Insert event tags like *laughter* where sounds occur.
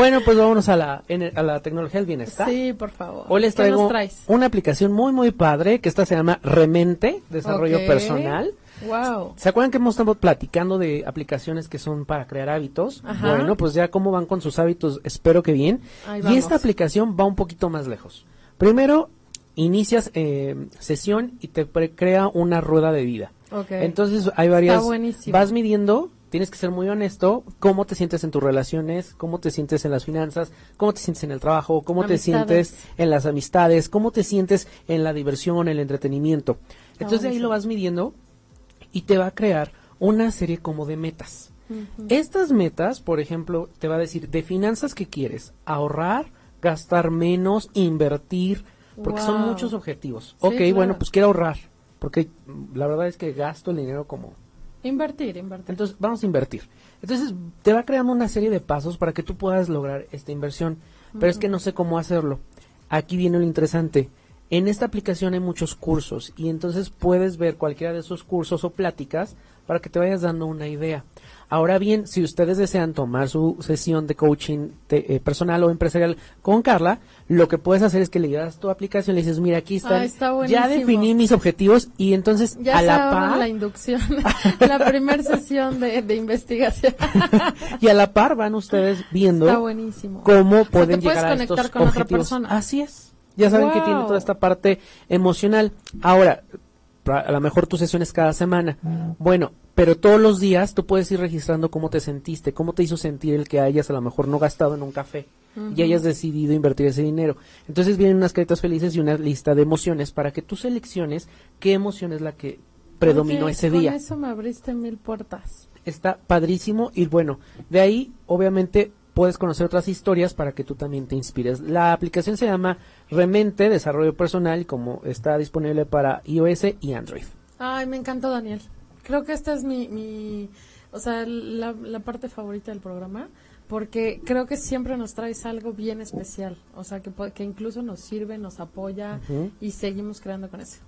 Bueno, pues vámonos a la, a la tecnología del bienestar. Sí, por favor. Hoy les ¿Qué nos traigo traes? una aplicación muy, muy padre, que esta se llama Remente, Desarrollo. Personal. Wow. ¿Se acuerdan que hemos estado platicando de aplicaciones que son para crear hábitos? Ajá. Bueno, pues ya cómo van con sus hábitos, espero que bien. Ahí Y vamos. esta aplicación va un poquito más lejos. Primero, inicias eh, sesión y te crea una rueda de vida. Ok. Entonces hay varias... buenísimo. Vas midiendo, tienes que ser muy honesto, cómo te sientes en tus relaciones, cómo te sientes en las finanzas, cómo te sientes en el trabajo, cómo te sientes en las amistades, cómo te sientes en la diversión, el entretenimiento. Entonces de ahí lo vas midiendo y te va a crear una serie como de metas. Estas metas, por ejemplo, te va a decir de finanzas que quieres, ahorrar, gastar menos, invertir, porque son muchos objetivos. Sí, ok, claro. bueno, pues quiero ahorrar, porque la verdad es que gasto el dinero como... Invertir, invertir. Entonces, vamos a invertir. Entonces, te va creando una serie de pasos para que tú puedas lograr esta inversión, pero es que no sé cómo hacerlo. Aquí viene lo interesante. En esta aplicación hay muchos cursos y entonces puedes ver cualquiera de esos cursos o pláticas para que te vayas dando una idea. Ahora bien, si ustedes desean tomar su sesión de coaching te- eh, personal o empresarial con Carla, lo que puedes hacer es que le llevas tu aplicación y le dices, mira, aquí están, Ah, está ya definí mis objetivos y entonces Ya a la par la inducción, *laughs* la primera sesión de, de investigación. *laughs* y a la par van ustedes viendo cómo sea, pueden te puedes llegar a estos con otra persona. Así es. Ya saben que tiene toda esta parte emocional. Ahora, a lo mejor tu sesión es cada semana. Bueno, pero todos los días tú puedes ir registrando cómo te sentiste, cómo te hizo sentir el que hayas a lo mejor no gastado en un café y hayas decidido invertir ese dinero. Entonces vienen unas caritas felices y una lista de emociones para que tú selecciones qué emoción es la que predominó Oye, ese con día eso me abriste mil puertas. está padrísimo y bueno, de ahí obviamente puedes conocer otras historias para que tú también te inspires. La aplicación se llama Remente Desarrollo Personal como está disponible para iOS y Android. Ay, me encantó, Daniel. Creo que esta es mi, mi o sea, la, la parte favorita del programa, porque creo que siempre nos traes algo bien especial, o sea, que, que incluso nos sirve, nos apoya y seguimos creando con eso.